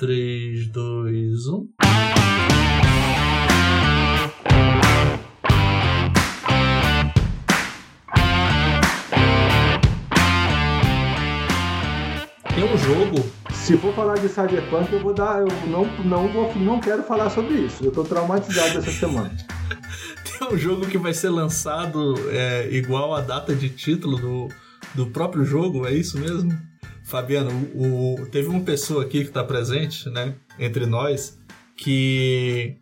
3, 2, 1. Tem um jogo. Se for falar de Cyberpunk, eu vou dar. Eu não, não, vou, não quero falar sobre isso. Eu tô traumatizado essa semana. Tem um jogo que vai ser lançado é, igual a data de título do, do próprio jogo, é isso mesmo? Fabiano, o, teve uma pessoa aqui que está presente, né, entre nós, que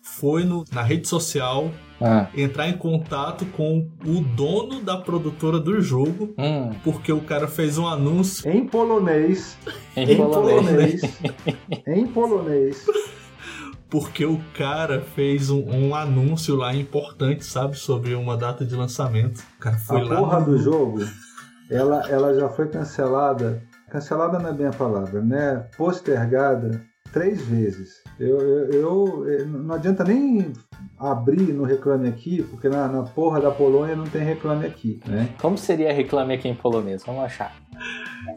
foi no, na rede social ah. entrar em contato com o dono da produtora do jogo, hum. porque o cara fez um anúncio em polonês, em, em polonês, em polonês. Porque o cara fez um, um, anúncio lá importante, sabe, sobre uma data de lançamento. O cara foi a lá. A porra no... do jogo ela, ela já foi cancelada, cancelada não é bem a palavra, né? Postergada três vezes. Eu, eu, eu, não adianta nem abrir no Reclame Aqui, porque na, na porra da Polônia não tem Reclame Aqui, né? Como seria Reclame Aqui em polonês? Vamos achar.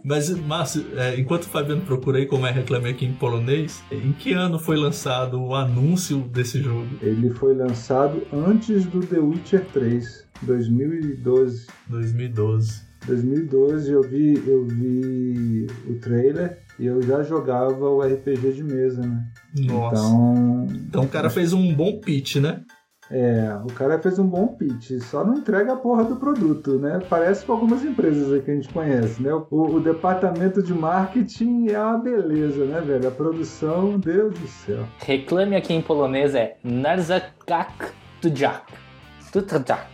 Mas, Márcio, é, enquanto o Fabiano procura aí como é Reclame Aqui em polonês, em que ano foi lançado o anúncio desse jogo? Ele foi lançado antes do The Witcher 3, 2012. 2012. 2012 eu vi, eu vi o trailer e eu já jogava o RPG de mesa, né? Nossa. Então, então o cara fez um bom pitch, né? É, o cara fez um bom pitch, só não entrega a porra do produto, né? Parece com algumas empresas aí que a gente conhece, né? O, o departamento de marketing é uma beleza, né, velho? A produção, Deus do céu. Reclame aqui em polonês é Narzakak Tujak.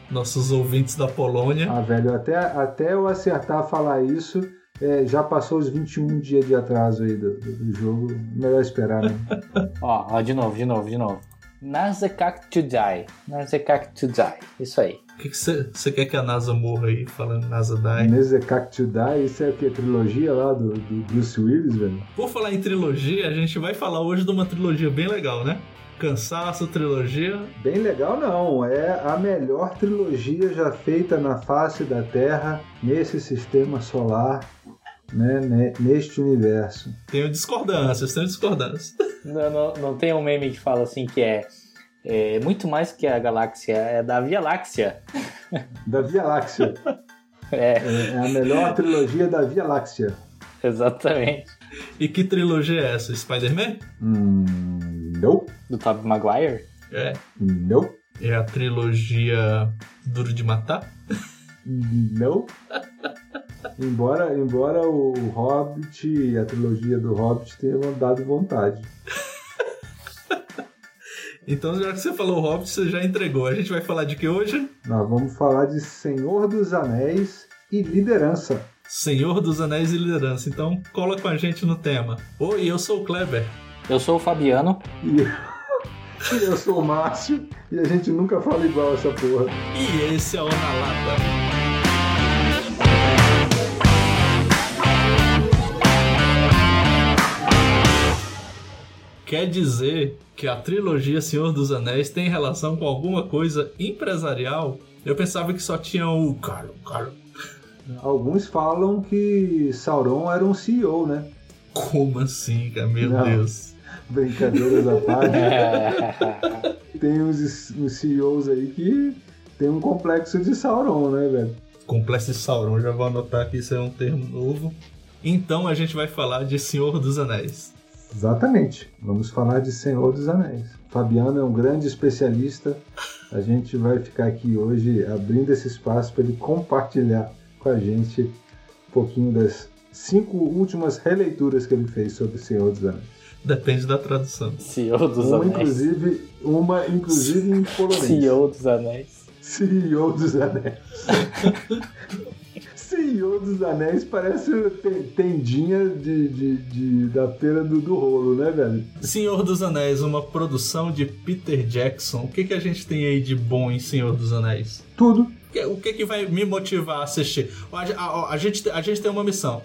Nossos ouvintes da Polônia. Ah, velho, até, até eu acertar falar isso, é, já passou os 21 dias de atraso aí do, do, do jogo. Melhor esperar, né? ó, ó, de novo, de novo, de novo. Nazekak to die. Nazekak to die. Isso aí. O que você quer que a NASA morra aí, falando NASA die? Nazekak to die, isso é o que? Trilogia lá do, do Bruce Willis, velho? Por falar em trilogia, a gente vai falar hoje de uma trilogia bem legal, né? Cansaço, trilogia? Bem legal, não. É a melhor trilogia já feita na face da Terra, nesse sistema solar, né, neste universo. Tenho discordâncias, tenho discordâncias. Não, não, não tem um meme que fala assim que é, é muito mais que a galáxia, é da Via Láctea. Da Via Láctea. É. é. é a melhor trilogia da Via Láctea. Exatamente. E que trilogia é essa? Spider-Man? Hum, não. Do Tobey Maguire? É. Não. É a trilogia Duro de Matar? Não. embora, embora o Hobbit, a trilogia do Hobbit tenha dado vontade. Então, já que você falou Hobbit, você já entregou. A gente vai falar de que hoje? Nós vamos falar de Senhor dos Anéis e liderança. Senhor dos Anéis e Liderança. Então, cola com a gente no tema. Oi, eu sou o Kleber. Eu sou o Fabiano. E eu sou o Márcio. E a gente nunca fala igual essa porra. E esse é o Na Lata. Quer dizer que a trilogia Senhor dos Anéis tem relação com alguma coisa empresarial? Eu pensava que só tinha o Carlo, Carlo, Alguns falam que Sauron era um CEO, né? Como assim, cara? Meu Não. Deus. Brincadeiras à parte. tem uns, uns CEOs aí que tem um complexo de Sauron, né, velho? Complexo de Sauron, já vou anotar que isso é um termo novo. Então a gente vai falar de Senhor dos Anéis. Exatamente. Vamos falar de Senhor dos Anéis. Fabiano é um grande especialista. A gente vai ficar aqui hoje abrindo esse espaço para ele compartilhar com a gente um pouquinho das cinco últimas releituras que ele fez sobre o Senhor dos Anéis. Depende da tradução. Senhor dos uma, Anéis. Inclusive, uma, inclusive em polonês. Senhor dos Anéis. Senhor dos Anéis. Senhor dos Anéis parece tendinha de, de, de, da feira do, do rolo, né, velho? Senhor dos Anéis, uma produção de Peter Jackson. O que, que a gente tem aí de bom em Senhor dos Anéis? Tudo o que, que vai me motivar a assistir? A, a, a gente, a gente tem uma missão.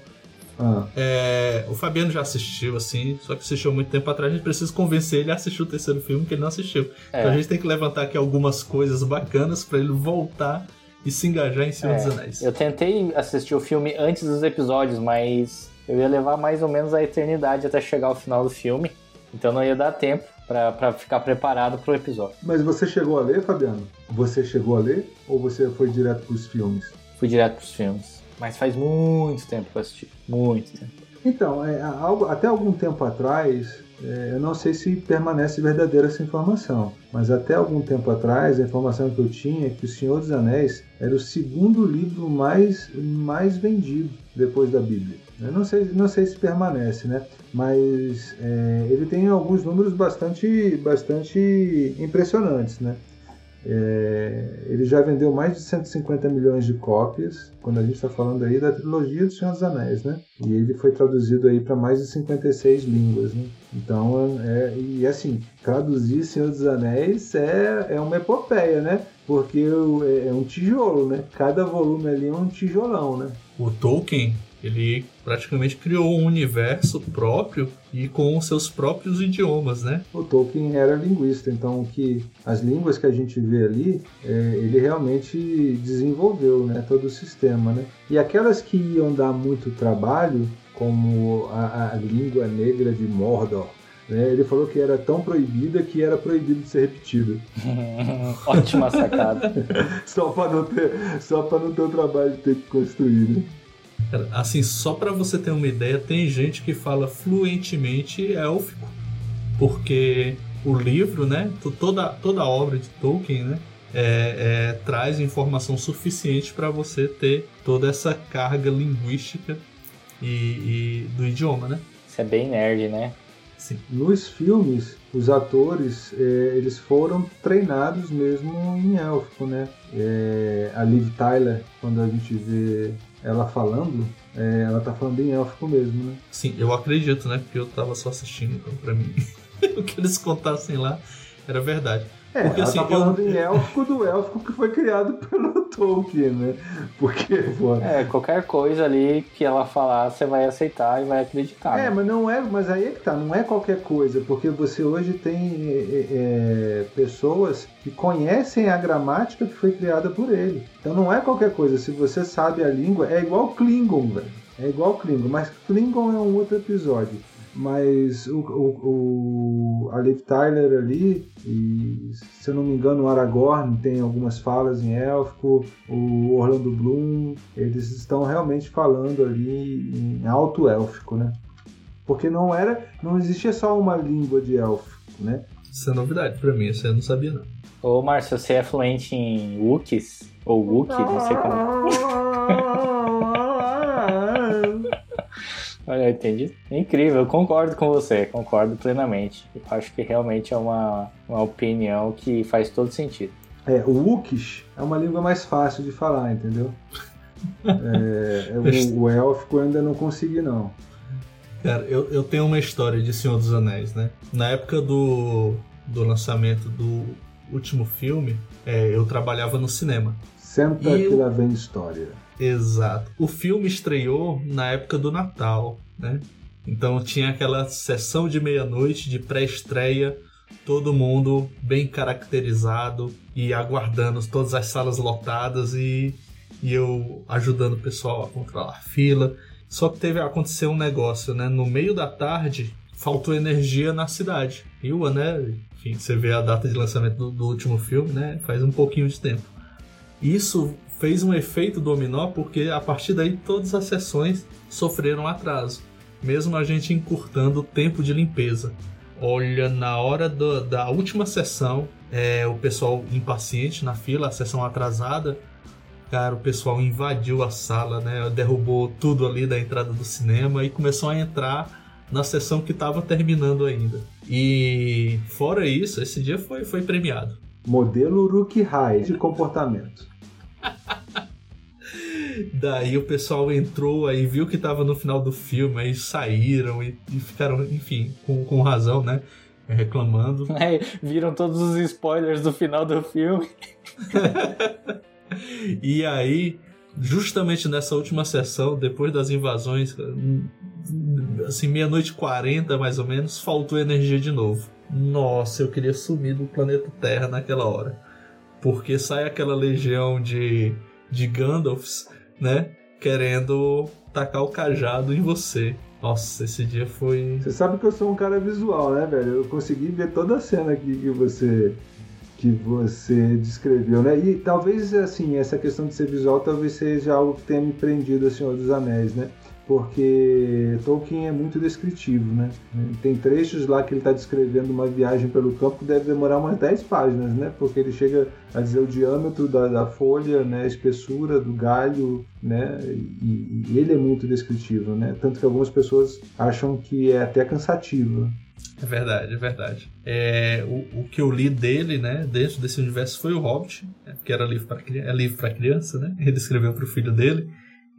Ah. É, o Fabiano já assistiu, assim, só que assistiu muito tempo atrás. A gente precisa convencer ele a assistir o terceiro filme que ele não assistiu. É. Então a gente tem que levantar aqui algumas coisas bacanas para ele voltar e se engajar em Senhor é. dos Anéis. Eu tentei assistir o filme antes dos episódios, mas eu ia levar mais ou menos a eternidade até chegar ao final do filme. Então não ia dar tempo para ficar preparado pro episódio. Mas você chegou a ler, Fabiano? Você chegou a ler ou você foi direto pros filmes? Fui direto pros filmes. Mas faz muito tempo que eu assisti. Muito tempo. Então, é, algo, até algum tempo atrás, é, eu não sei se permanece verdadeira essa informação, mas até algum tempo atrás a informação que eu tinha é que O Senhor dos Anéis era o segundo livro mais, mais vendido depois da Bíblia. Eu não sei, não sei se permanece, né? Mas é, ele tem alguns números bastante, bastante impressionantes, né? É, ele já vendeu mais de 150 milhões de cópias, quando a gente está falando aí da trilogia do Senhor dos Anéis, né? E ele foi traduzido aí para mais de 56 línguas, né? Então, é, e assim, traduzir Senhor dos Anéis é, é uma epopeia, né? Porque é, é um tijolo, né? Cada volume ali é um tijolão, né? O Tolkien, ele praticamente criou um universo próprio e com os seus próprios idiomas, né? O Tolkien era linguista, então que as línguas que a gente vê ali, é, ele realmente desenvolveu, né, todo o sistema, né? E aquelas que iam dar muito trabalho, como a, a língua negra de Mordor, né, ele falou que era tão proibida que era proibido de ser repetida. Ótima sacada. só para não ter, só para não ter o trabalho de ter que construir, né? Assim, só para você ter uma ideia, tem gente que fala fluentemente élfico, porque o livro, né, toda, toda a obra de Tolkien, né, é, é, traz informação suficiente para você ter toda essa carga linguística e, e, do idioma, né? Isso é bem nerd, né? Sim. Nos filmes, os atores é, eles foram treinados mesmo em élfico, né? É, a Liv Tyler, quando a gente vê ela falando, é, ela tá falando em élfico mesmo, né? Sim, eu acredito, né? Porque eu tava só assistindo, então pra mim o que eles contassem lá era verdade. É, Porque, ela assim, tá falando eu... em élfico do élfico que foi criado pelo Tolkien, né? Porque, pô... É, qualquer coisa ali que ela falar, você vai aceitar e vai acreditar. É, né? mas não é, mas aí é que tá, não é qualquer coisa, porque você hoje tem é, é, pessoas que conhecem a gramática que foi criada por ele. Então não é qualquer coisa, se você sabe a língua, é igual Klingon, velho. É igual Klingon, mas Klingon é um outro episódio mas o, o, o, a Liv Tyler ali, e, se eu não me engano, o Aragorn tem algumas falas em élfico, o Orlando Bloom, eles estão realmente falando ali em alto élfico, né? Porque não era, não existia só uma língua de élfico, né? Isso é novidade para mim, isso eu não sabia não. Ô Márcio, você é fluente em Wookiees? Ou Wookie, não sei como. Olha, entendi. Incrível, eu concordo com você, concordo plenamente. Eu acho que realmente é uma, uma opinião que faz todo sentido. É, o Wookish é uma língua mais fácil de falar, entendeu? é, o, o élfico eu ainda não consegui, não. Cara, eu, eu tenho uma história de Senhor dos Anéis, né? Na época do, do lançamento do último filme, é, eu trabalhava no cinema. Senta e que eu... lá vem história. Exato. O filme estreou na época do Natal, né? Então tinha aquela sessão de meia-noite de pré-estreia, todo mundo bem caracterizado e aguardando todas as salas lotadas e, e eu ajudando o pessoal a controlar a fila. Só que teve aconteceu um negócio, né? No meio da tarde faltou energia na cidade. O né? Enfim, você vê a data de lançamento do, do último filme, né? Faz um pouquinho de tempo. Isso fez um efeito dominó porque a partir daí todas as sessões sofreram atraso, mesmo a gente encurtando o tempo de limpeza. Olha, na hora do, da última sessão, é, o pessoal impaciente na fila, a sessão atrasada, cara, o pessoal invadiu a sala, né? Derrubou tudo ali da entrada do cinema e começou a entrar na sessão que estava terminando ainda. E fora isso, esse dia foi, foi premiado. Modelo Rookie High de comportamento. Daí o pessoal entrou aí, viu que tava no final do filme, aí saíram e, e ficaram, enfim, com, com razão, né? Reclamando. É, viram todos os spoilers do final do filme. e aí, justamente nessa última sessão, depois das invasões, assim, meia-noite 40 mais ou menos, faltou energia de novo. Nossa, eu queria sumir do planeta Terra naquela hora porque sai aquela legião de, de Gandalfs, né? querendo tacar o cajado em você. Nossa, esse dia foi. Você sabe que eu sou um cara visual, né, velho? Eu consegui ver toda a cena aqui que você que você descreveu, né? E talvez assim essa questão de ser visual talvez seja algo que tenha me prendido a Senhor dos Anéis, né? Porque Tolkien é muito descritivo, né? Tem trechos lá que ele está descrevendo uma viagem pelo campo que deve demorar umas 10 páginas, né? Porque ele chega a dizer o diâmetro da, da folha, né? a espessura do galho, né? E, e, ele é muito descritivo, né? Tanto que algumas pessoas acham que é até cansativo. É verdade, é verdade. É, o, o que eu li dele, né, dentro desse universo foi o Hobbit, né, que era livro para é livro para criança, né? Ele escreveu para o filho dele.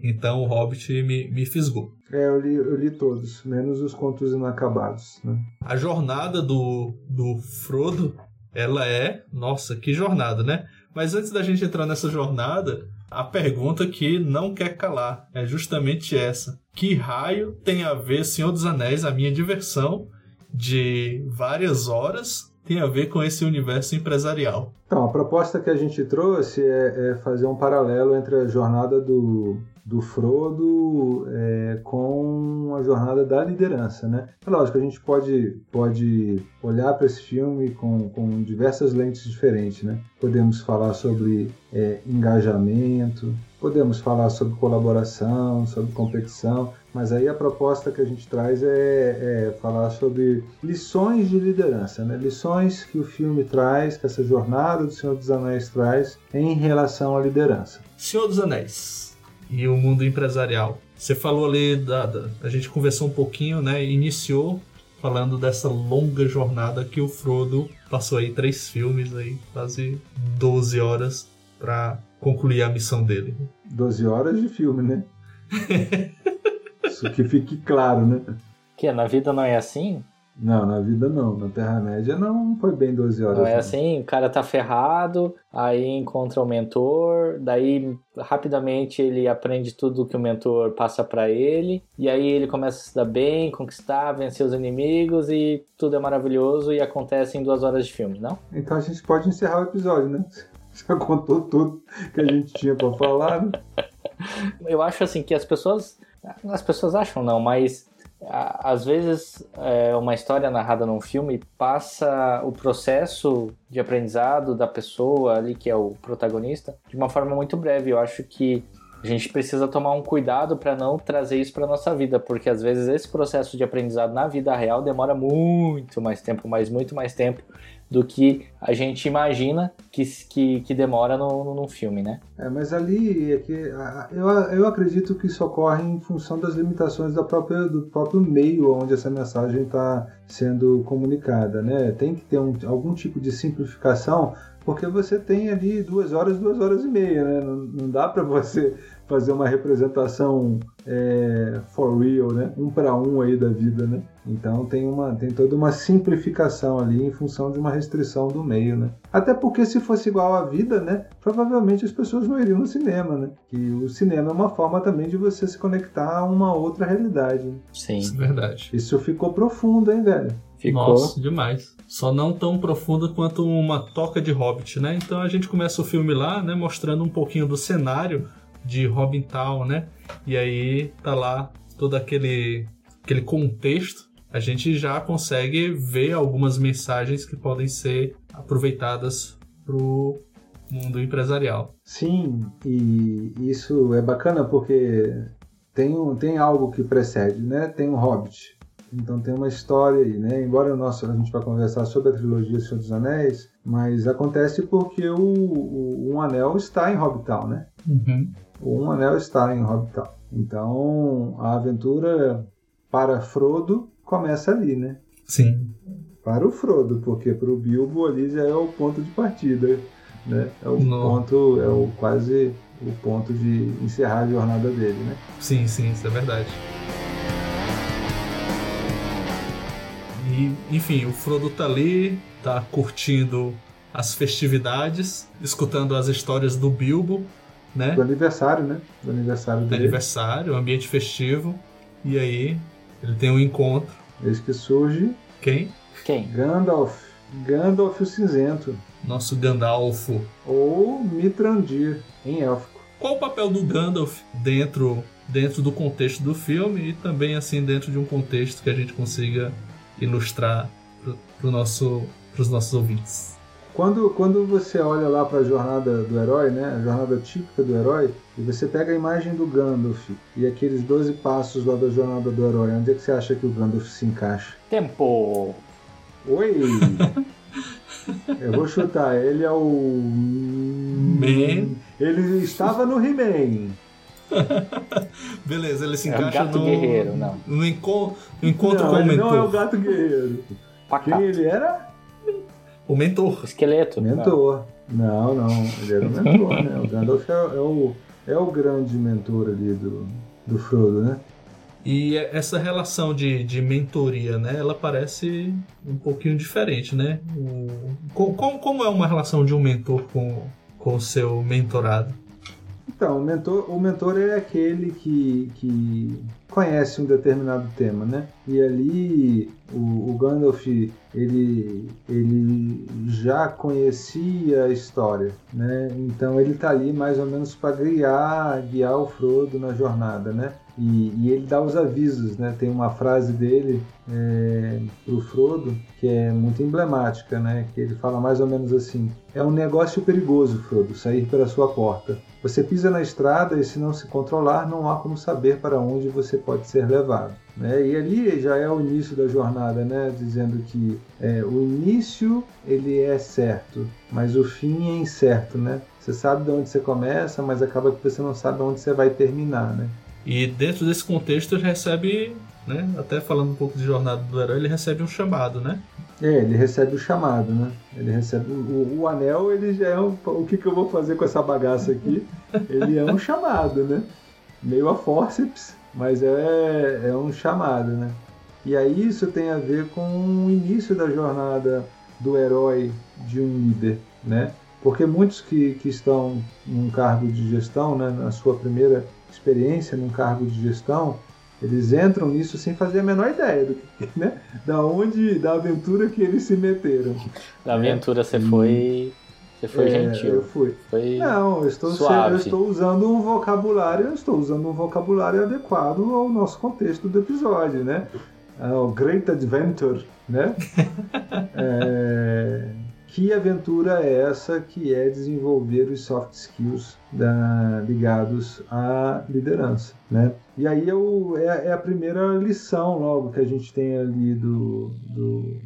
Então o Hobbit me, me fisgou. É, eu li, eu li todos, menos os contos inacabados. Né? A jornada do, do Frodo, ela é. Nossa, que jornada, né? Mas antes da gente entrar nessa jornada, a pergunta que não quer calar é justamente essa: Que raio tem a ver Senhor dos Anéis, a minha diversão de várias horas, tem a ver com esse universo empresarial? Então, a proposta que a gente trouxe é, é fazer um paralelo entre a jornada do, do Frodo é, com a jornada da liderança, né? É lógico, a gente pode, pode olhar para esse filme com, com diversas lentes diferentes, né? Podemos falar sobre é, engajamento, podemos falar sobre colaboração, sobre competição, mas aí a proposta que a gente traz é, é falar sobre lições de liderança, né? Lições que o filme traz, que essa jornada do Senhor dos Anéis traz em relação à liderança. Senhor dos Anéis e o mundo empresarial. Você falou ali, da, da, a gente conversou um pouquinho, né? Iniciou falando dessa longa jornada que o Frodo passou aí três filmes aí, quase 12 horas para concluir a missão dele. 12 horas de filme, né? Isso que fique claro, né? Que na vida não é assim? Não, na vida não. Na Terra-média não foi bem 12 horas. Não é assim, o cara tá ferrado, aí encontra o mentor, daí rapidamente ele aprende tudo que o mentor passa para ele, e aí ele começa a se dar bem, conquistar, vencer os inimigos e tudo é maravilhoso e acontece em duas horas de filme, não? Então a gente pode encerrar o episódio, né? Já contou tudo que a gente tinha para falar. Né? Eu acho assim que as pessoas. As pessoas acham não, mas às vezes é, uma história narrada num filme passa o processo de aprendizado da pessoa ali que é o protagonista de uma forma muito breve. Eu acho que a gente precisa tomar um cuidado para não trazer isso para nossa vida, porque às vezes esse processo de aprendizado na vida real demora muito mais tempo, mas muito mais tempo do que a gente imagina que, que, que demora no, no, filme, né? É, mas ali é que eu, eu acredito que isso ocorre em função das limitações da própria, do próprio meio onde essa mensagem está sendo comunicada, né? Tem que ter um, algum tipo de simplificação porque você tem ali duas horas, duas horas e meia, né? Não, não dá para você fazer uma representação é, for real, né? Um para um aí da vida, né? Então tem uma tem toda uma simplificação ali em função de uma restrição do meio, né? Até porque se fosse igual à vida, né? Provavelmente as pessoas não iriam no cinema, né? Que o cinema é uma forma também de você se conectar a uma outra realidade. Sim, Isso é verdade. Isso ficou profundo, hein, velho? Ficou. Nossa, demais. Só não tão profunda quanto uma toca de Hobbit, né? Então a gente começa o filme lá, né? Mostrando um pouquinho do cenário de Robin Town, né? E aí tá lá todo aquele, aquele contexto. A gente já consegue ver algumas mensagens que podem ser aproveitadas pro mundo empresarial. Sim, e isso é bacana porque tem, um, tem algo que precede, né? Tem um Hobbit, então tem uma história aí, né? Embora o nosso, a gente vai conversar sobre a trilogia Senhor dos Anéis, mas acontece porque o, o Um Anel está em Hobbitown, né? Uhum. O Um Anel está em Hobbitown. Então a aventura para Frodo começa ali, né? Sim. Para o Frodo, porque para o Bilbo ali já é o ponto de partida, né? É o No. ponto, é o quase o ponto de encerrar a jornada dele, né? Sim, sim, isso é verdade. E, enfim, o Frodo tá ali, tá curtindo as festividades, escutando as histórias do Bilbo, né? Do aniversário, né? Do aniversário dele. Aniversário, ambiente festivo. E aí, ele tem um encontro. Eis que surge Quem? Quem? Gandalf. Gandalf o Cinzento. Nosso Gandalfo. Ou Mitrandir, em élfico. qual o papel do Gandalf dentro, dentro do contexto do filme e também assim dentro de um contexto que a gente consiga ilustrar para pro nosso, os nossos ouvintes. Quando, quando você olha lá para a jornada do herói, né, a jornada típica do herói, e você pega a imagem do Gandalf e aqueles 12 passos lá da jornada do herói, onde é que você acha que o Gandalf se encaixa? Tempo! Oi! Eu vou chutar, ele é o. Man. Ele estava no He-Man. Beleza, ele se É o encaixa gato no, guerreiro, não. no, enco- no encontro não, com o mentor. não é o gato guerreiro. Quem Pacato. ele era? O mentor. Esqueleto. Mentor. Não, não, ele era o mentor, né? O Gandalf é, é o, é o grande mentor ali do, do Frodo, né? E essa relação de, de mentoria, né? Ela parece um pouquinho diferente, né? O, co- como, como é uma relação de um mentor com com o seu mentorado? Então, o mentor, o mentor é aquele que, que conhece um determinado tema, né? E ali o, o Gandalf ele, ele já conhecia a história, né? Então ele tá ali mais ou menos para guiar, guiar o Frodo na jornada, né? E, e ele dá os avisos, né? Tem uma frase dele é, pro Frodo que é muito emblemática, né? Que ele fala mais ou menos assim: é um negócio perigoso, Frodo, sair pela sua porta. Você pisa na estrada e se não se controlar, não há como saber para onde você pode ser levado. Né? E ali já é o início da jornada, né? dizendo que é, o início ele é certo, mas o fim é incerto. Né? Você sabe de onde você começa, mas acaba que você não sabe onde você vai terminar. Né? E dentro desse contexto ele recebe, né? Até falando um pouco de jornada do herói, ele recebe um chamado, né? É, ele recebe o chamado, né? Ele recebe o, o anel, ele já é um, o que, que eu vou fazer com essa bagaça aqui? Ele é um chamado, né? Meio a forceps, mas é, é um chamado, né? E aí isso tem a ver com o início da jornada do herói de um líder, né? Porque muitos que, que estão num cargo de gestão, né, na sua primeira experiência num cargo de gestão, eles entram nisso sem fazer a menor ideia do que, né? Da onde, da aventura que eles se meteram. Na aventura você foi. Você foi É, Eu gentil. fui. Foi. Não, eu estou, Suave. eu estou usando um vocabulário, eu estou usando um vocabulário adequado ao nosso contexto do episódio, né? Ao Great Adventure, né? É, Que aventura é essa que é desenvolver os soft skills da- ligados à liderança, né? E aí é, o- é a- é a primeira lição logo que a gente tem ali do, do,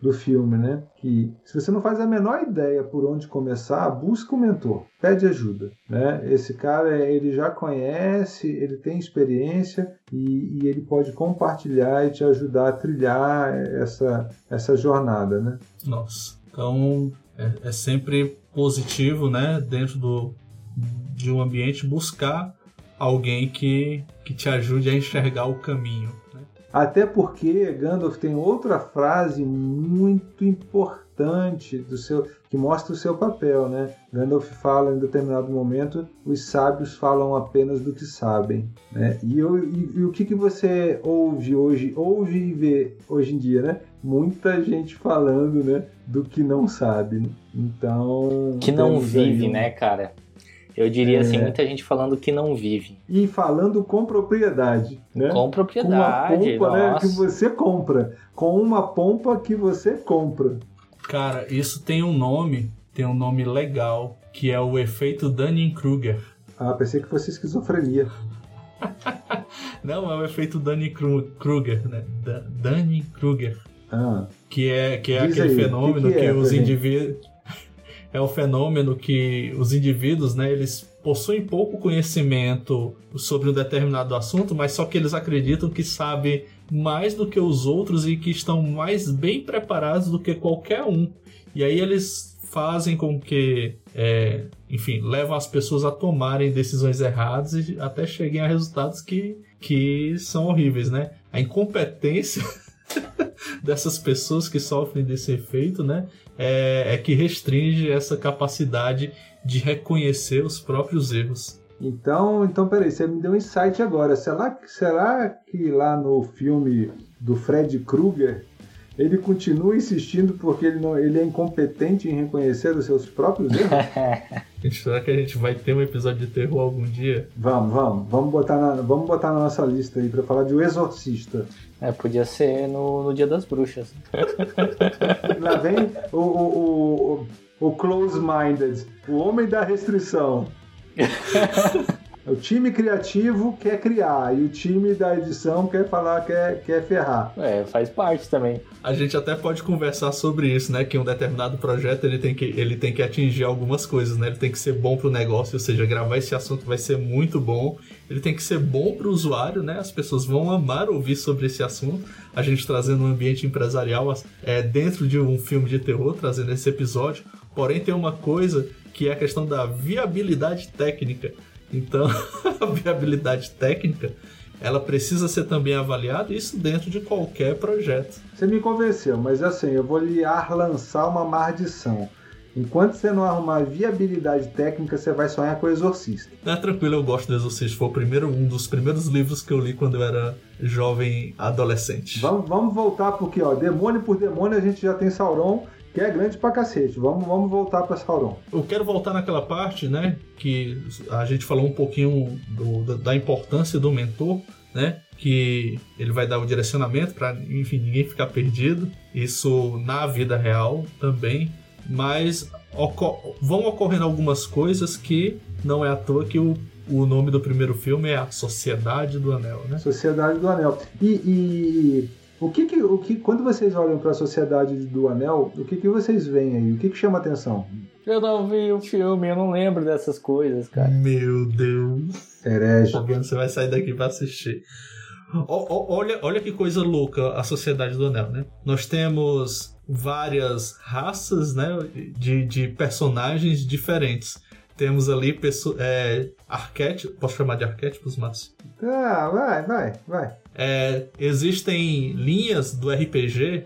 do filme, né? Que se você não faz a menor ideia por onde começar, busca um mentor, pede ajuda, né? Esse cara ele já conhece, ele tem experiência e, e ele pode compartilhar e te ajudar a trilhar essa essa jornada, né? Nossa. Então é, é sempre positivo, né? Dentro do, de um ambiente buscar alguém que, que te ajude a enxergar o caminho. Né? Até porque Gandalf tem outra frase muito importante do seu que mostra o seu papel, né? Gandalf fala em determinado momento: os sábios falam apenas do que sabem, né? E, eu- e- e o que, que você ouve hoje, ouve e vê hoje em dia, né? Muita gente falando, né? Do que não sabe. Então Que não aí vive, um- né, cara? Eu diria assim, É. muita gente falando que não vive. E falando com propriedade, né? Com com uma propriedade. pompa né, que você compra. Com uma pompa que você compra. Cara, isso tem um nome, tem um nome legal, que é o efeito Dunning-Kruger. Ah, pensei que fosse esquizofrenia. Não, é o efeito Dunning-Kruger, né? Dunning-Kruger. Ah, Que é, que é Diz aquele aí, fenômeno que que, que é, os pra gente? indivíduos. É o fenômeno que os indivíduos, né, eles possuem pouco conhecimento sobre um determinado assunto, mas só que eles acreditam que sabem mais do que os outros e que estão mais bem preparados do que qualquer um. E aí eles fazem com que, é, enfim, levam as pessoas a tomarem decisões erradas e até cheguem a resultados que, que são horríveis, né? A incompetência dessas pessoas que sofrem desse efeito, né, é, é que restringe essa capacidade de reconhecer os próprios erros. então, então, peraí, você me deu um insight agora. Será, que- será que lá no filme do Fred Krueger ele continua insistindo porque ele, não, ele é incompetente em reconhecer os seus próprios erros? Será que a gente vai ter um episódio de terror algum dia? Vamos, vamos. Vamos botar na, vamos botar na nossa lista aí pra falar de O Exorcista. É, podia ser no, no Dia das Bruxas. Lá vem o, o, o, o, o close-minded, o homem da restrição. O time criativo quer criar e o time da edição quer falar, quer, quer ferrar. É, faz parte também. A gente até pode conversar sobre isso, né? Que um determinado projeto ele tem que, ele tem que atingir algumas coisas, né? Ele tem que ser bom pro negócio, ou seja, gravar esse assunto vai ser muito bom. Ele tem que ser bom pro usuário, né? As pessoas vão amar ouvir sobre esse assunto. A gente trazendo um ambiente empresarial é, dentro de um filme de terror, trazendo esse episódio. Porém, tem uma coisa que é a questão da viabilidade técnica. Então, a viabilidade técnica, ela precisa ser também avaliada, isso dentro de qualquer projeto. Você me convenceu, mas assim, eu vou lhe lançar uma maldição. Enquanto você não arrumar viabilidade técnica, você vai sonhar com o Exorcista. É tranquilo, eu gosto do Exorcista. Foi o primeiro, um dos primeiros livros que eu li quando eu era jovem adolescente. Vamos, vamos voltar porque, ó, demônio por demônio a gente já tem Sauron que é grande pra cacete. Vamos, vamos voltar pra Sauron. Eu quero voltar naquela parte, né, que a gente falou um pouquinho do, da importância do mentor, né, que ele vai dar o direcionamento para, enfim, ninguém ficar perdido. Isso na vida real também, mas ocor vão ocorrendo algumas coisas que não é à toa que o o nome do primeiro filme é A Sociedade do Anel, né? Sociedade do Anel. E, e o que, que, o que quando vocês olham para a sociedade do Anel, o que, que vocês veem aí? O que, que chama atenção? Eu não vi o filme, eu não lembro dessas coisas, cara. Meu Deus. Herege. Você vai sair daqui para assistir. O, olha, olha que coisa louca a sociedade do Anel, né? Nós temos várias raças, né, de, de personagens diferentes. Temos ali pessoas, é, arquétipos, posso chamar de arquétipos, Márcio? Ah, vai, vai, vai. É, existem linhas do RPG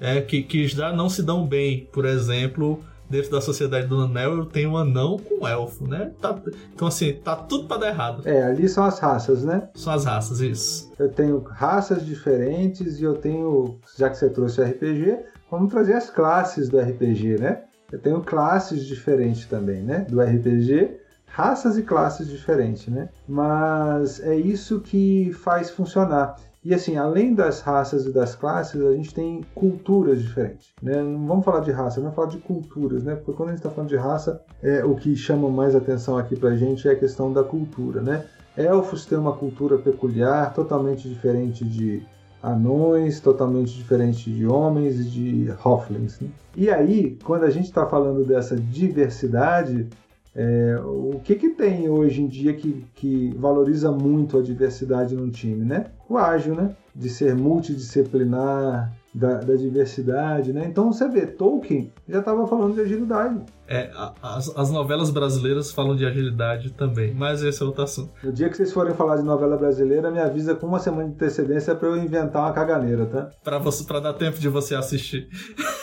é, que, que já não se dão bem. Por exemplo, dentro da Sociedade do Anel eu tenho um anão com um elfo, né? Tá, então, assim, tá tudo pra dar errado. É, ali são as raças, né? São as raças, isso. Eu tenho raças diferentes e eu tenho, já que você trouxe o RPG, vamos trazer as classes do RPG, né? Eu tenho classes diferentes também, né? Do RPG, raças e classes diferentes, né? Mas é isso que faz funcionar. E assim, além das raças e das classes, a gente tem culturas diferentes. Né? Não vamos falar de raça, vamos falar de culturas, né? Porque quando a gente está falando de raça, é, o que chama mais atenção aqui pra gente é a questão da cultura, né? Elfos têm uma cultura peculiar, totalmente diferente de anões, totalmente diferente de homens e de Hofflings. Né? E aí, quando a gente está falando dessa diversidade, é, o que, que tem hoje em dia que, que valoriza muito a diversidade num time, né? O ágil, né? De ser multidisciplinar, da, da, diversidade, né? Então você vê, Tolkien já estava falando de agilidade. É, as, as, novelas brasileiras falam de agilidade também, mas esse é outro assunto. No dia que vocês forem falar de novela brasileira, me avisa com uma semana de antecedência para eu inventar uma caganeira, tá? Para dar tempo de você assistir.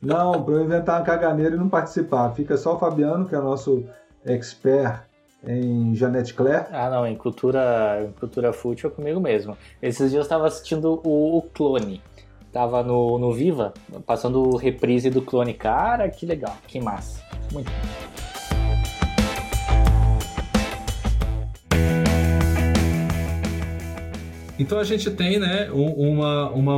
Não, para eu inventar uma caganeira e não participar. Fica só o Fabiano, que é o nosso expert em Janete Claire. Ah, não, em cultura, em cultura fútil é comigo mesmo. Esses dias eu estava assistindo o, o Clone. Tava no, no Viva, passando reprise do Clone. Cara, que legal, que massa. Muito Então a gente tem, né, uma, uma,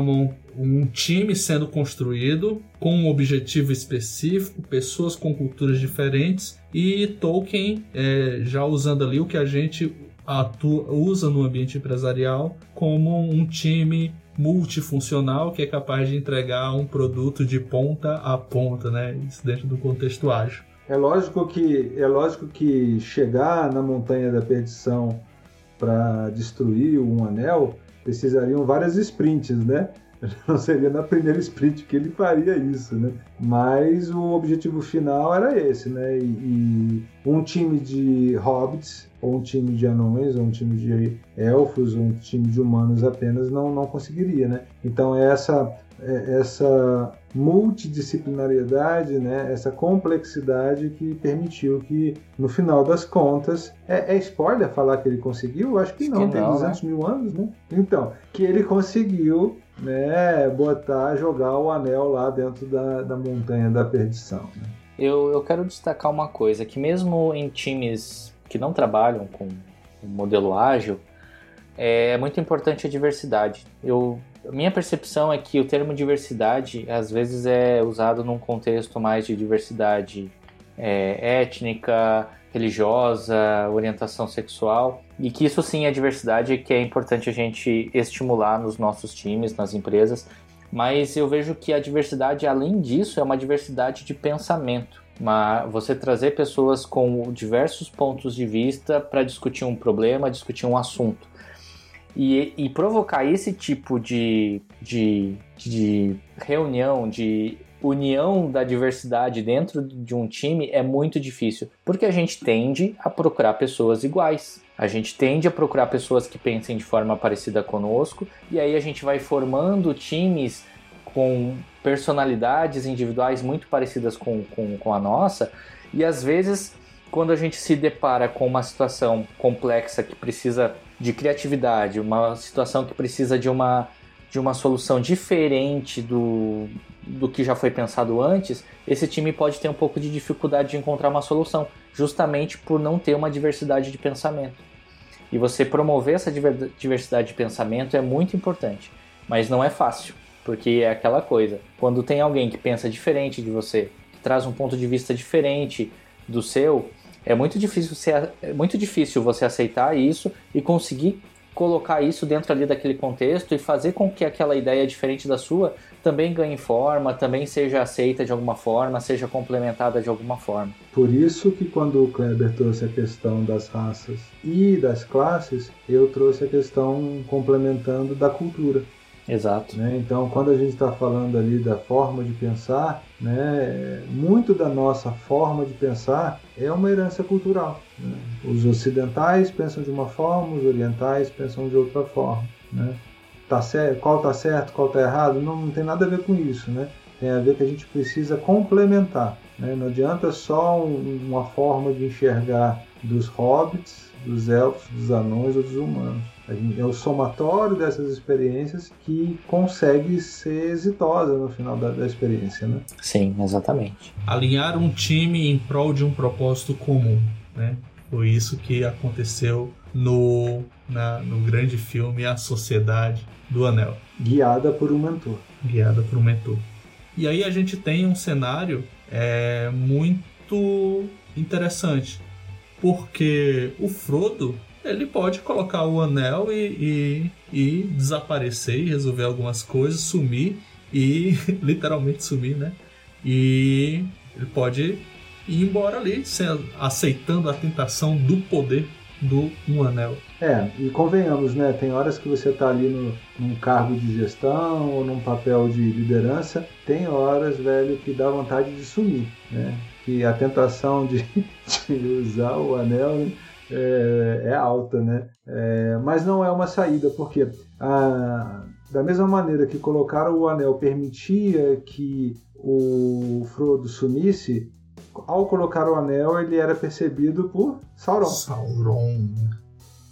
um time sendo construído com um objetivo específico, pessoas com culturas diferentes e Tolkien é, já usando ali o que a gente atua, usa no ambiente empresarial como um time multifuncional que é capaz de entregar um produto de ponta a ponta, né? Isso dentro do contexto ágil. É lógico que é lógico que chegar na montanha da perdição para destruir um anel precisariam várias sprints, né? Não seria na primeira sprint que ele faria isso, né? Mas o objetivo final era esse, né? E, um time de hobbits, ou um time de anões, ou um time de elfos, ou um time de humanos apenas não, não conseguiria, né? Então essa essa multidisciplinariedade, né, essa complexidade que permitiu que, no final das contas, é, é spoiler falar que ele conseguiu? Acho que não, tem que não, 200 né? mil anos, né? Então, que ele conseguiu né, botar, jogar o anel lá dentro da, da montanha da perdição. Né? Eu, eu quero destacar uma coisa, que mesmo em times que não trabalham com modelo ágil, é muito importante a diversidade. Eu, minha percepção é que o termo diversidade às vezes é usado num contexto mais de diversidade é, étnica, religiosa, orientação sexual, e que isso sim é diversidade que é importante a gente estimular nos nossos times, nas empresas, mas eu vejo que a diversidade, além disso, é uma diversidade de pensamento. Uma, você trazer pessoas com diversos pontos de vista para discutir um problema, discutir um assunto. E, e provocar esse tipo de, de, de reunião, de união da diversidade dentro de um time é muito difícil, porque a gente tende a procurar pessoas iguais. A gente tende a procurar pessoas que pensem de forma parecida conosco, e aí a gente vai formando times com personalidades individuais muito parecidas com, com, com a nossa, e às vezes, quando a gente se depara com uma situação complexa que precisa de criatividade, uma situação que precisa de uma, de uma solução diferente do, do que já foi pensado antes, esse time pode ter um pouco de dificuldade de encontrar uma solução, justamente por não ter uma diversidade de pensamento. E você promover essa diversidade de pensamento é muito importante, mas não é fácil, porque é aquela coisa. Quando tem alguém que pensa diferente de você, que traz um ponto de vista diferente do seu, é muito difícil você, é muito difícil você aceitar isso e conseguir colocar isso dentro ali daquele contexto e fazer com que aquela ideia diferente da sua também ganhe forma, também seja aceita de alguma forma, seja complementada de alguma forma. Por isso que quando o Kleber trouxe a questão das raças e das classes, eu trouxe a questão complementando da cultura. Exato. Né? Então, quando a gente está falando ali da forma de pensar, né, muito da nossa forma de pensar é uma herança cultural. Né? Os ocidentais pensam de uma forma, os orientais pensam de outra forma. Né? Tá certo, qual está certo, qual está errado, não, não tem nada a ver com isso. Né? Tem a ver que a gente precisa complementar. Né? Não adianta só um, uma forma de enxergar dos hobbits, dos elfos, dos anões ou dos humanos é o somatório dessas experiências que consegue ser exitosa no final da, da, experiência, né? Sim, exatamente. Alinhar um time em prol de um propósito comum, né? Foi isso que aconteceu no, na, no grande filme A Sociedade do Anel. Guiada por um mentor. Guiada por um mentor. E aí a gente tem um cenário é, muito interessante, porque o Frodo ele pode colocar o anel e, e, e desaparecer e resolver algumas coisas, sumir e literalmente sumir, né? E ele pode ir embora ali, aceitando a tentação do poder do um anel. É, e convenhamos, né? Tem horas que você está ali no, num cargo de gestão ou num papel de liderança, tem horas, velho, que dá vontade de sumir, né? Que a tentação de, de usar o anel né? É, é alta, né? É, mas não é uma saída, porque a, da mesma maneira que colocar o anel permitia que o Frodo sumisse, ao colocar o anel ele era percebido por Sauron. Sauron.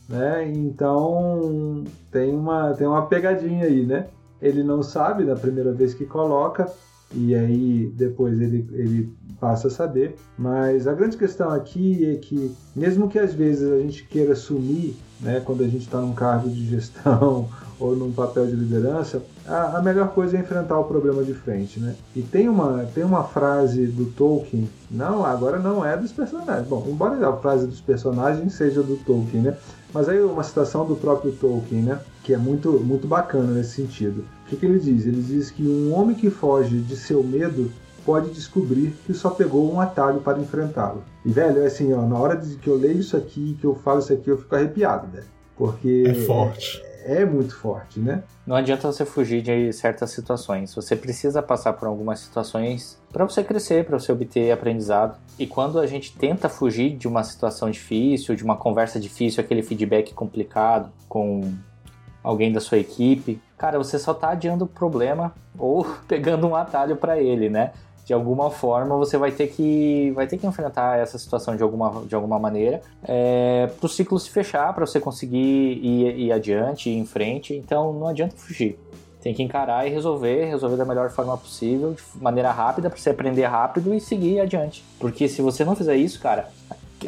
Né? Então tem uma, tem uma pegadinha aí, né? Ele não sabe na primeira vez que coloca, e aí depois ele, ele passa a saber. Mas a grande questão aqui é que, mesmo que às vezes a gente queira sumir, né, quando a gente está num cargo de gestão ou num papel de liderança, a, a, melhor coisa é enfrentar o problema de frente, né? E tem uma, tem uma frase do Tolkien, não, agora não é dos personagens. Bom, embora a frase dos personagens seja do Tolkien, né? Mas aí uma citação do próprio Tolkien, né? Que é muito, muito bacana nesse sentido. O que, que ele diz? Ele diz que um homem que foge de seu medo pode descobrir que só pegou um atalho para enfrentá-lo. E, velho, é assim, ó, na hora de que eu leio isso aqui, que eu falo isso aqui, eu fico arrepiado, velho. Porque. É forte. É, é muito forte, né? Não adianta você fugir de certas situações. Você precisa passar por algumas situações para você crescer, para você obter aprendizado. E quando a gente tenta fugir de uma situação difícil, de uma conversa difícil, aquele feedback complicado com alguém da sua equipe, cara, você só tá adiando o problema ou pegando um atalho para ele, né? de alguma forma você vai ter que vai ter que enfrentar essa situação de alguma, de alguma maneira é, para o ciclo se fechar, para você conseguir ir, ir adiante, ir em frente. Então não adianta fugir. Tem que encarar e resolver, resolver da melhor forma possível, de maneira rápida, para você aprender rápido e seguir adiante. Porque se você não fizer isso, cara,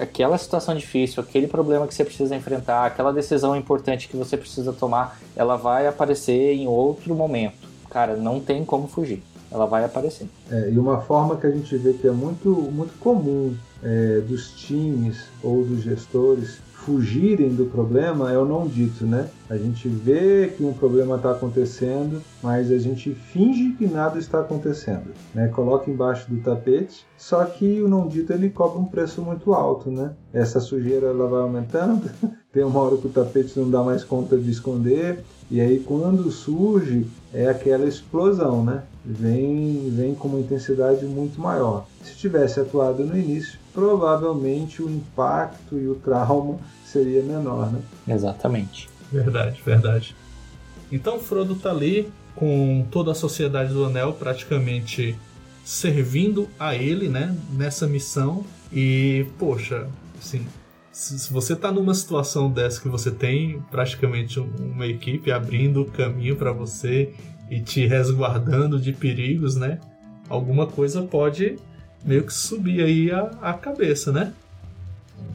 aquela situação difícil, aquele problema que você precisa enfrentar, aquela decisão importante que você precisa tomar, ela vai aparecer em outro momento. Cara, não tem como fugir. Ela vai aparecer. É, e uma forma que a gente vê que é muito, muito comum é, dos times ou dos gestores fugirem do problema é o não dito, né? A gente vê que um problema está acontecendo, mas a gente finge que nada está acontecendo, né? Coloca embaixo do tapete, só que o não dito ele cobra um preço muito alto, né? Essa sujeira ela vai aumentando, tem uma hora que o tapete não dá mais conta de esconder, e aí quando surge é aquela explosão, né? Vem, vem com uma intensidade muito maior. Se tivesse atuado no início, provavelmente o impacto e o trauma seria menor, né? Exatamente. Verdade, verdade. Então Frodo tá ali com toda a sociedade do Anel praticamente servindo a ele, né, nessa missão. E, poxa, assim, se você tá numa situação dessa que você tem praticamente uma equipe abrindo o caminho para você e te resguardando de perigos, né? Alguma coisa pode meio que subir aí a, a cabeça, né?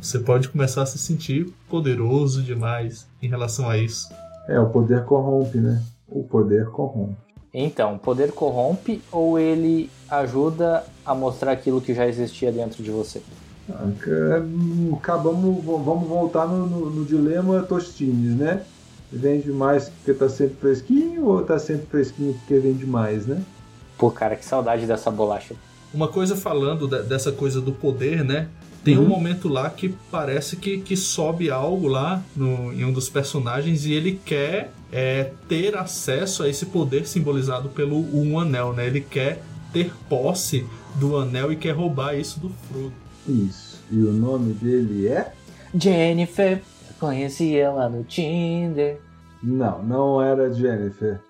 Você pode começar a se sentir poderoso demais em relação a isso. É, o poder corrompe, né? O poder corrompe. Então, o poder corrompe ou ele ajuda a mostrar aquilo que já existia dentro de você? Ah, acabamos, vamos voltar no, no, no dilema Tostines, né? Vende mais porque tá sempre fresquinho ou tá sempre fresquinho porque vende mais, né? Pô, cara, que saudade dessa bolacha. Uma coisa falando de, dessa coisa do poder, né? Tem uhum. um momento lá que parece que, que sobe algo lá no, em um dos personagens e ele quer é, ter acesso a esse poder simbolizado pelo um anel, né? Ele quer ter posse do anel e quer roubar isso do Frodo. Isso. E o nome dele é? Jennifer. Conheci ela no Tinder. Não, não era Jennifer.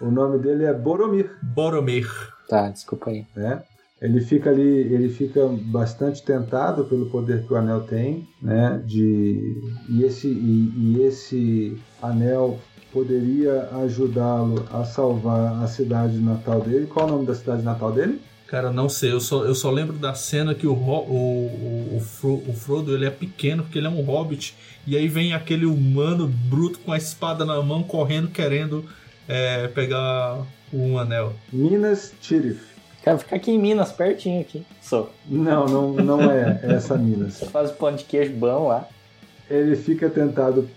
O nome dele é Boromir. Boromir. Tá, desculpa aí. É ele fica ali, ele fica bastante tentado pelo poder que o anel tem, né? De e esse e, e esse anel poderia ajudá-lo a salvar a cidade natal dele. Qual é o nome da cidade natal dele? Cara, não sei. Eu só, eu só lembro da cena que o, o, o, o, Frodo ele é pequeno porque ele é um hobbit e aí vem aquele humano bruto com a espada na mão correndo querendo é, pegar um anel. Minas Tirith. Quero ficar aqui em Minas, pertinho aqui. Só. Não, não, não é essa Minas. Faz o pão de queijo bom lá. Ele fica tentado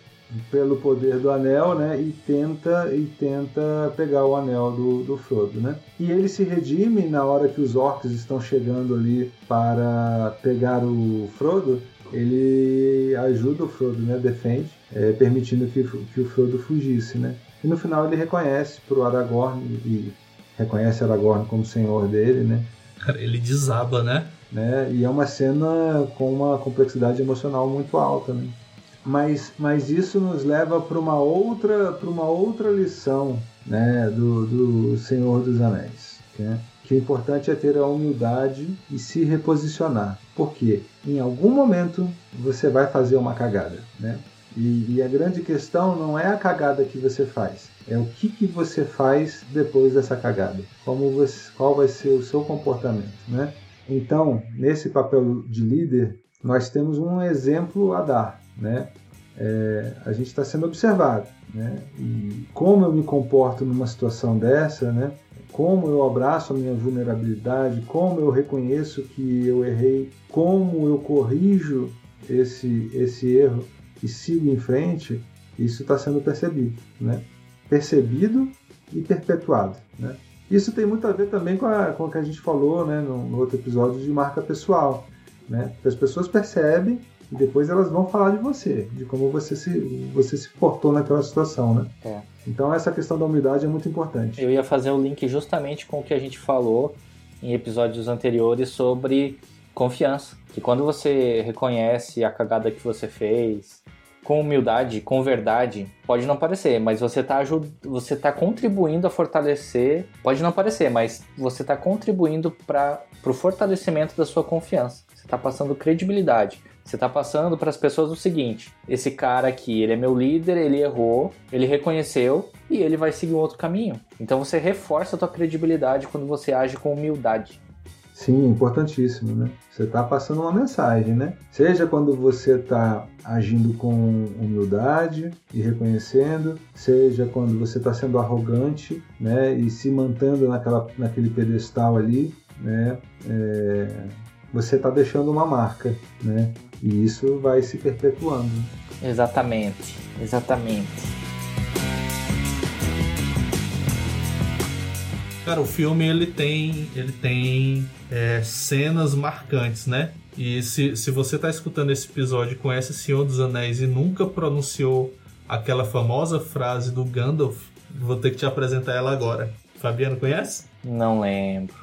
pelo poder do anel, né? E tenta e tenta pegar o anel do, do Frodo, né? E ele se redime na hora que os orcs estão chegando ali para pegar o Frodo. Ele ajuda o Frodo, né? Defende, é, permitindo que, que o Frodo fugisse, né? E no final ele reconhece para o Aragorn e reconhece Aragorn como senhor dele, né? Cara, ele desaba, né? né? E é uma cena com uma complexidade emocional muito alta, né? Mas, mas isso nos leva para uma outra para uma outra lição, né, do, do Senhor dos Anéis, né? que o importante é ter a humildade e se reposicionar, porque em algum momento você vai fazer uma cagada, né? E, e, a grande questão não é a cagada que você faz, é o que, que você faz depois dessa cagada. Como você, qual vai ser o seu comportamento, né? Então, nesse papel de líder, nós temos um exemplo a dar, né? É, a gente está sendo observado, né? E como eu me comporto numa situação dessa, né? Como eu abraço a minha vulnerabilidade, como eu reconheço que eu errei, como eu corrijo esse esse erro e sigo em frente, isso está sendo percebido, né? Percebido e perpetuado, né? Isso tem muito a ver também com, a, com o que a gente falou né, no, no outro episódio de marca pessoal. Né? As pessoas percebem e depois elas vão falar de você, de como você se, você se portou naquela situação. Né? É. Então essa questão da humildade é muito importante. Eu ia fazer o link justamente com o que a gente falou em episódios anteriores sobre confiança. Que quando você reconhece a cagada que você fez, com humildade, com verdade, pode não parecer, mas você está você tá contribuindo a fortalecer, pode não parecer, mas você está contribuindo para o fortalecimento da sua confiança. Você está passando credibilidade. Você está passando para as pessoas o seguinte: esse cara aqui, ele é meu líder, ele errou, ele reconheceu e ele vai seguir um outro caminho. Então você reforça a tua credibilidade quando você age com humildade. Sim, importantíssimo, né? Você está passando uma mensagem, né? Seja quando você está agindo com humildade e reconhecendo, seja quando você está sendo arrogante, né? E se mantendo naquela, naquele pedestal ali, né? É, você está deixando uma marca, né? E isso vai se perpetuando. Exatamente, exatamente. Cara, o filme ele tem, ele tem é, cenas marcantes, né? E se, se você está escutando esse episódio e conhece Senhor dos Anéis e nunca pronunciou aquela famosa frase do Gandalf, vou ter que te apresentar ela agora. Fabiano conhece? Não lembro.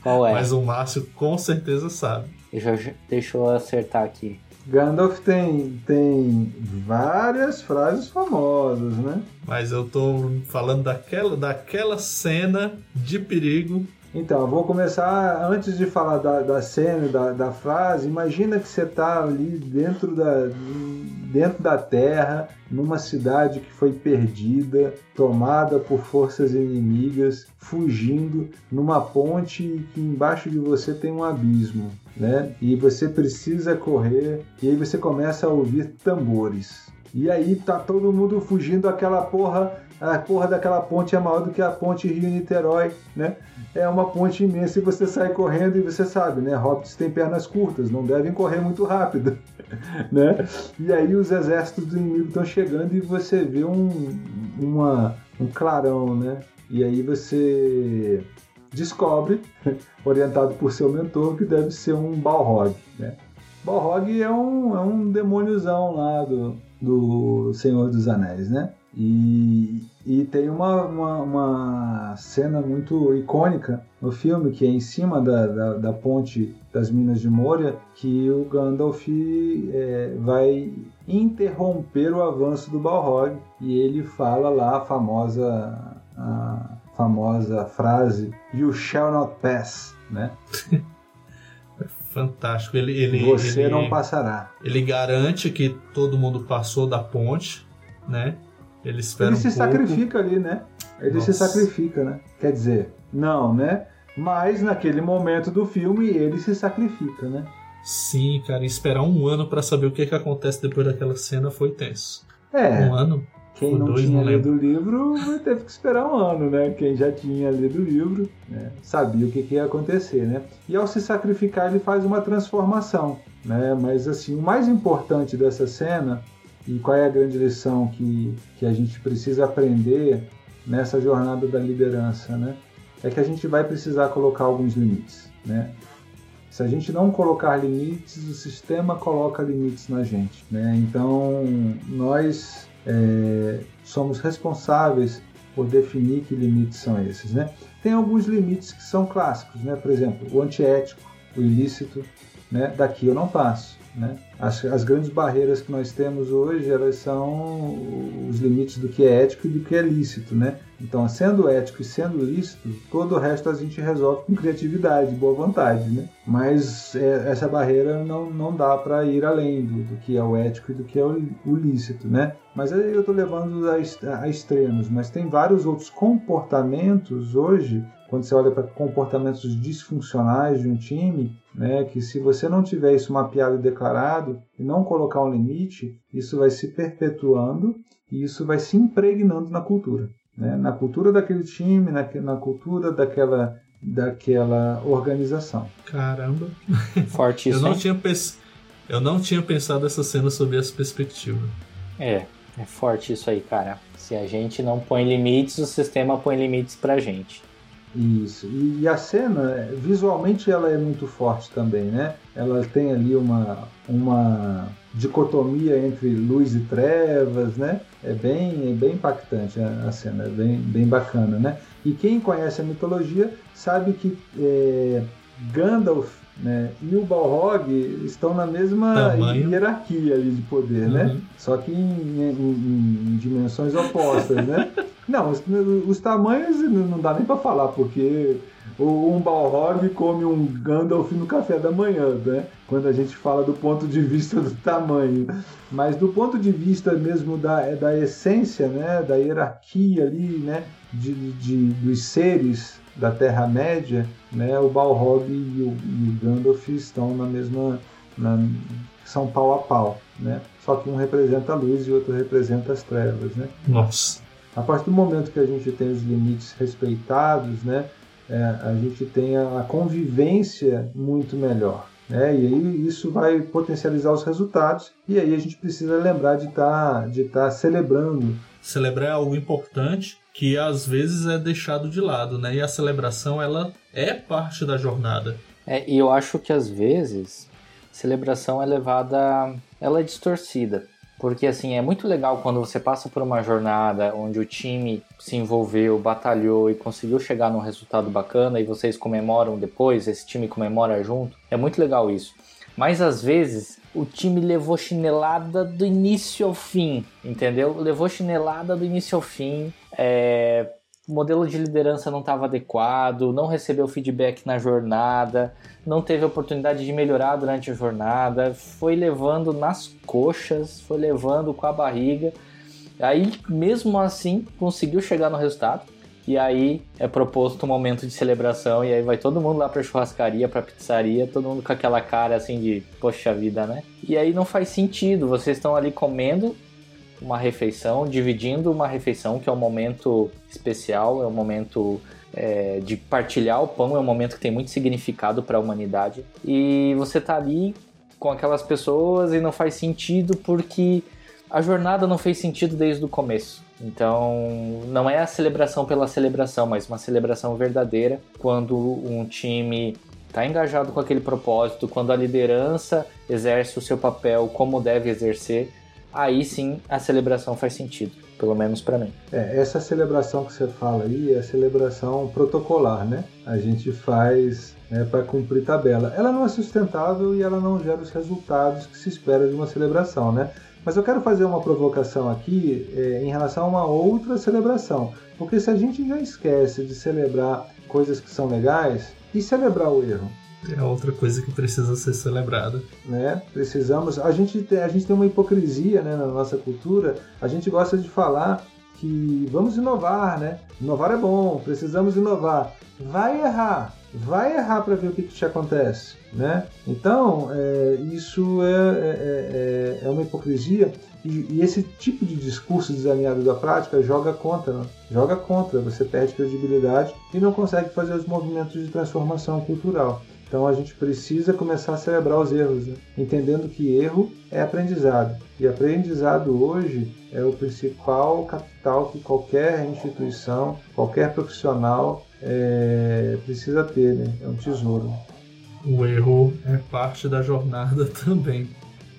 Qual é? Mas o Márcio com certeza sabe. Deixa, deixa eu acertar aqui. Gandalf tem, tem várias frases famosas, né? Mas eu tô falando daquela, daquela cena de perigo. Então, vou começar, antes de falar da, da cena, da, da frase, imagina que você está ali dentro da, dentro da terra, numa cidade que foi perdida, tomada por forças inimigas, fugindo numa ponte que embaixo de você tem um abismo, né? E você precisa correr, e aí você começa a ouvir tambores. E aí tá todo mundo fugindo aquela porra, a porra daquela ponte é maior do que a ponte Rio-Niterói, né? É uma ponte imensa e você sai correndo e você sabe, né? Hobbits têm pernas curtas, não devem correr muito rápido. né? E aí os exércitos do inimigo estão chegando e você vê um, uma, um clarão, né? E aí você descobre, orientado por seu mentor, que deve ser um Balrog, né? Balrog é um, é um demôniozão lá do, do Senhor dos Anéis, né? E, e tem uma, uma, uma, cena muito icônica no filme, que é em cima da, da, da ponte das Minas de Moria, que o Gandalf é, vai interromper o avanço do Balrog e ele fala lá a famosa, a famosa frase You shall not pass, né? Fantástico. Ele, ele, Você ele, não passará. Ele garante que todo mundo passou da ponte, né? Ele espera Ele um se pouco. sacrifica ali, né? Ele Nossa. se sacrifica, né? Quer dizer, não, né? Mas naquele momento do filme ele se sacrifica, né? Sim, cara, e esperar um ano pra saber o que, que acontece depois daquela cena foi tenso. É, Um ano? Quem não tinha não lido o livro teve que esperar um ano, né? Quem já tinha lido o livro né? sabia o que, que ia acontecer, né? E ao se sacrificar ele faz uma transformação, né? Mas assim, o mais importante dessa cena e qual é a grande lição que, que a gente precisa aprender nessa jornada da liderança, né? É que a gente vai precisar colocar alguns limites, né? Se a gente não colocar limites, o sistema coloca limites na gente, né? Então, nós é, somos responsáveis por definir que limites são esses, né? Tem alguns limites que são clássicos, né? Por exemplo, o antiético, o ilícito, né? Daqui eu não passo, né? As, as grandes barreiras que nós temos hoje, elas são os limites do que é ético e do que é lícito, né? Então, sendo ético e sendo lícito, todo o resto a gente resolve com criatividade, boa vontade, né? Mas é, essa barreira não, não dá para ir além do, do que é o ético e do que é o, o lícito, né? Mas eu estou levando a, a extremos, mas tem vários outros comportamentos hoje, quando você olha para comportamentos disfuncionais de um time, né, que se você não tiver isso mapeado e declarado e não colocar um limite, isso vai se perpetuando e isso vai se impregnando na cultura, né? na cultura daquele time, na, na cultura daquela, daquela organização. Caramba. Forte Eu isso, não, hein? tinha pens... eu não tinha pensado essa cena sob essa perspectiva. É, é forte isso aí, cara. Se a gente não põe limites, o sistema põe limites pra gente. Isso. E, a cena, visualmente, ela é muito forte também, né? Ela tem ali uma, uma dicotomia entre luz e trevas, né? É bem, é bem impactante a, cena, é bem, bem bacana, né? E quem conhece a mitologia sabe que é, Gandalf né, e o Balrog estão na mesma Tamanho. hierarquia ali de poder, né? Uhum. Só que em, em- em dimensões opostas, né? Não, os, os tamanhos não dá nem para falar, porque um Balrog come um Gandalf no café da manhã, né? Quando a gente fala do ponto de vista do tamanho. Mas do ponto de vista mesmo da, da essência, né? Da hierarquia ali, né? De, de, dos seres da Terra-média, né? O Balrog e o, e o Gandalf estão na mesma... Na, são pau a pau, né? Só que um representa a luz e o outro representa as trevas, né? Nossa. A partir do momento que a gente tem os limites respeitados, né? É, a gente tem a convivência muito melhor. Né? E aí isso vai potencializar os resultados e aí a gente precisa lembrar de estar tá, de tá celebrando. Celebrar é algo importante que às vezes é deixado de lado, né? E a celebração ela é parte da jornada. É, e eu acho que às vezes celebração é levada, ela é distorcida. Porque assim, é muito legal quando você passa por uma jornada onde o time se envolveu, batalhou e conseguiu chegar num resultado bacana e vocês comemoram depois, esse time comemora junto. É muito legal isso. Mas às vezes o time levou chinelada do início ao fim, entendeu? Levou chinelada do início ao fim. É... O modelo de liderança não estava adequado, não recebeu feedback na jornada, não teve oportunidade de melhorar durante a jornada, foi levando nas coxas, foi levando com a barriga. Aí, mesmo assim, conseguiu chegar no resultado. E aí é proposto um momento de celebração e aí vai todo mundo lá pra churrascaria, pra pizzaria, todo mundo com aquela cara assim de, poxa vida, né? E aí não faz sentido, vocês estão ali comendo uma refeição, dividindo uma refeição que é um momento especial, é um momento é, de partilhar o pão é um momento que tem muito significado para a humanidade. E você tá ali com aquelas pessoas e não faz sentido porque a jornada não fez sentido desde o começo. Então, não é a celebração pela celebração, mas uma celebração verdadeira quando um time está engajado com aquele propósito, quando a liderança exerce o seu papel como deve exercer, aí sim a celebração faz sentido pelo menos para mim. É, essa celebração que você fala aí é a celebração protocolar, né? A gente faz né, para cumprir tabela. Ela não é sustentável e ela não gera os resultados que se espera de uma celebração, né? Mas eu quero fazer uma provocação aqui é, em relação a uma outra celebração. Porque se a gente já esquece de celebrar coisas que são legais, e celebrar o erro? É outra coisa que precisa ser celebrada. Né? Precisamos. A gente, tem, a gente tem uma hipocrisia né, na nossa cultura. A gente gosta de falar que vamos inovar, né? Inovar é bom, precisamos inovar. Vai errar, vai errar para ver o que, que te acontece, né? Então, é, isso é, é, é, é, uma hipocrisia e, e, esse tipo de discurso desalinhado da prática joga contra, né? joga contra. Você perde credibilidade e não consegue fazer os movimentos de transformação cultural. Então a gente precisa começar a celebrar os erros, né? entendendo que erro é aprendizado. E aprendizado hoje é o principal capital que qualquer instituição, qualquer profissional é, precisa ter, né? é um tesouro. O erro é parte da jornada também.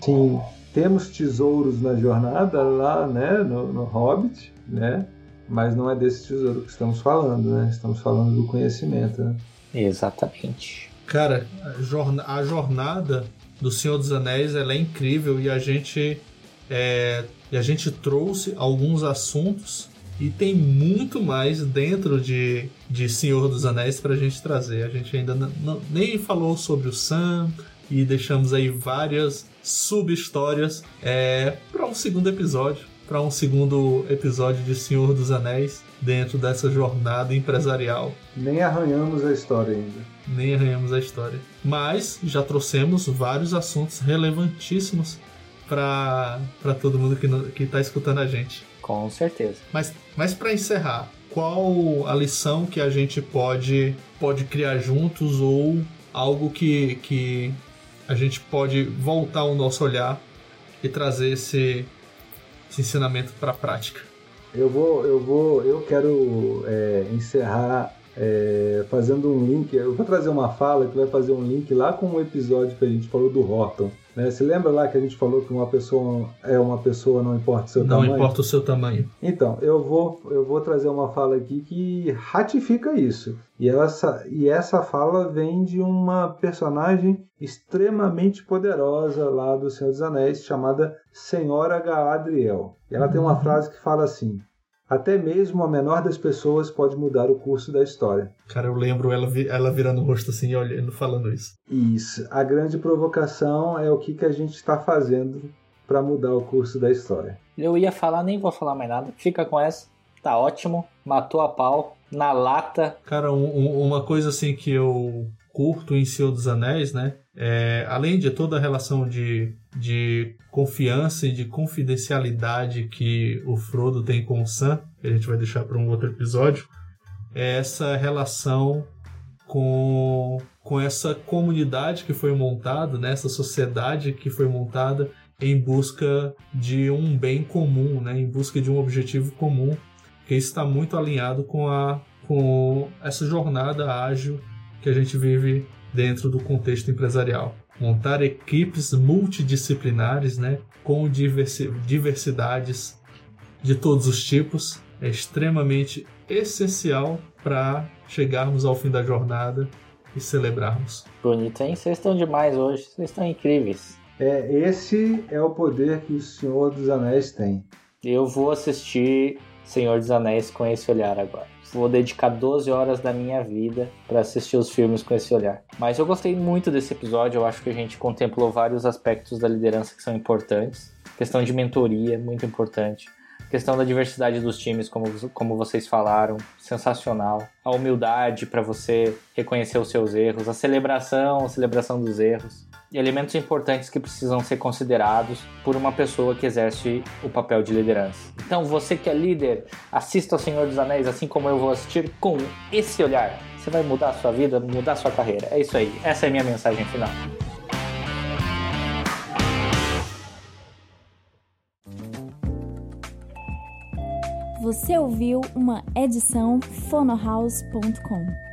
Sim, temos tesouros na jornada lá né, no, no Hobbit, né? mas não é desse tesouro que estamos falando, né? estamos falando do conhecimento. Né? Exatamente. Cara, a jornada do Senhor dos Anéis ela é incrível e a gente é, a gente trouxe alguns assuntos e tem muito mais dentro de, de Senhor dos Anéis para a gente trazer. A gente ainda nem falou sobre o Sam e deixamos aí várias sub-histórias é, para um segundo episódio, para um segundo episódio de Senhor dos Anéis dentro dessa jornada empresarial. Nem arranhamos a história ainda nem arranhamos a história. Mas já trouxemos vários assuntos relevantíssimos para todo mundo que está escutando a gente. Com certeza. Mas, mas para encerrar, qual a lição que a gente pode, pode criar juntos ou algo que, que a gente pode voltar o nosso olhar e trazer esse, esse ensinamento para a prática? Eu vou, eu vou, eu quero é, encerrar é, fazendo um link. Eu vou trazer uma fala que vai fazer um link lá com o um episódio que a gente falou do Horton. Né? Você lembra lá que a gente falou que uma pessoa é uma pessoa, não importa o seu não tamanho? Não importa o seu tamanho. Então, eu vou, eu vou trazer uma fala aqui que ratifica isso. E essa, e essa fala vem de uma personagem extremamente poderosa lá do Senhor dos Anéis, chamada Senhora Galadriel. E ela tem uma uhum. frase que fala assim: Até mesmo a menor das pessoas pode mudar o curso da história. Cara, eu lembro ela, ela virando o rosto assim, olhando, falando isso. Isso. A grande provocação é o que, que a gente está fazendo para mudar o curso da história. Eu ia falar, nem vou falar mais nada. Fica com essa. Tá ótimo. Matou a pau. Na lata. Cara, um, um, uma coisa assim que eu curto em Senhor dos Anéis, né? É, além de toda a relação de, de confiança e de confidencialidade que o Frodo tem com o Sam, que a gente vai deixar para um outro episódio, é essa relação com, com essa comunidade que foi montada, né? essa sociedade que foi montada em busca de um bem comum, né? em busca de um objetivo comum, que está muito alinhado com, a, com essa jornada ágil que a gente vive dentro do contexto empresarial. Montar equipes multidisciplinares, né, com diversi diversidades de todos os tipos, é extremamente essencial para chegarmos ao fim da jornada e celebrarmos. Bonito, hein? Vocês estão demais hoje, vocês estão incríveis. É, esse é o poder que o Senhor dos Anéis tem. Eu vou assistir Senhor dos Anéis com esse olhar agora vou dedicar 12 horas da minha vida para assistir os filmes com esse olhar. Mas eu gostei muito desse episódio, eu acho que a gente contemplou vários aspectos da liderança que são importantes. Questão de mentoria, muito importante. Questão da diversidade dos times, como, como vocês falaram, sensacional. A humildade para você reconhecer os seus erros, a celebração, a celebração dos erros elementos importantes que precisam ser considerados por uma pessoa que exerce o papel de liderança. Então, você que é líder, assista ao Senhor dos Anéis, assim como eu vou assistir, com esse olhar. Você vai mudar a sua vida, mudar a sua carreira. É isso aí. Essa é a minha mensagem final. Você ouviu uma edição fonohouse.com.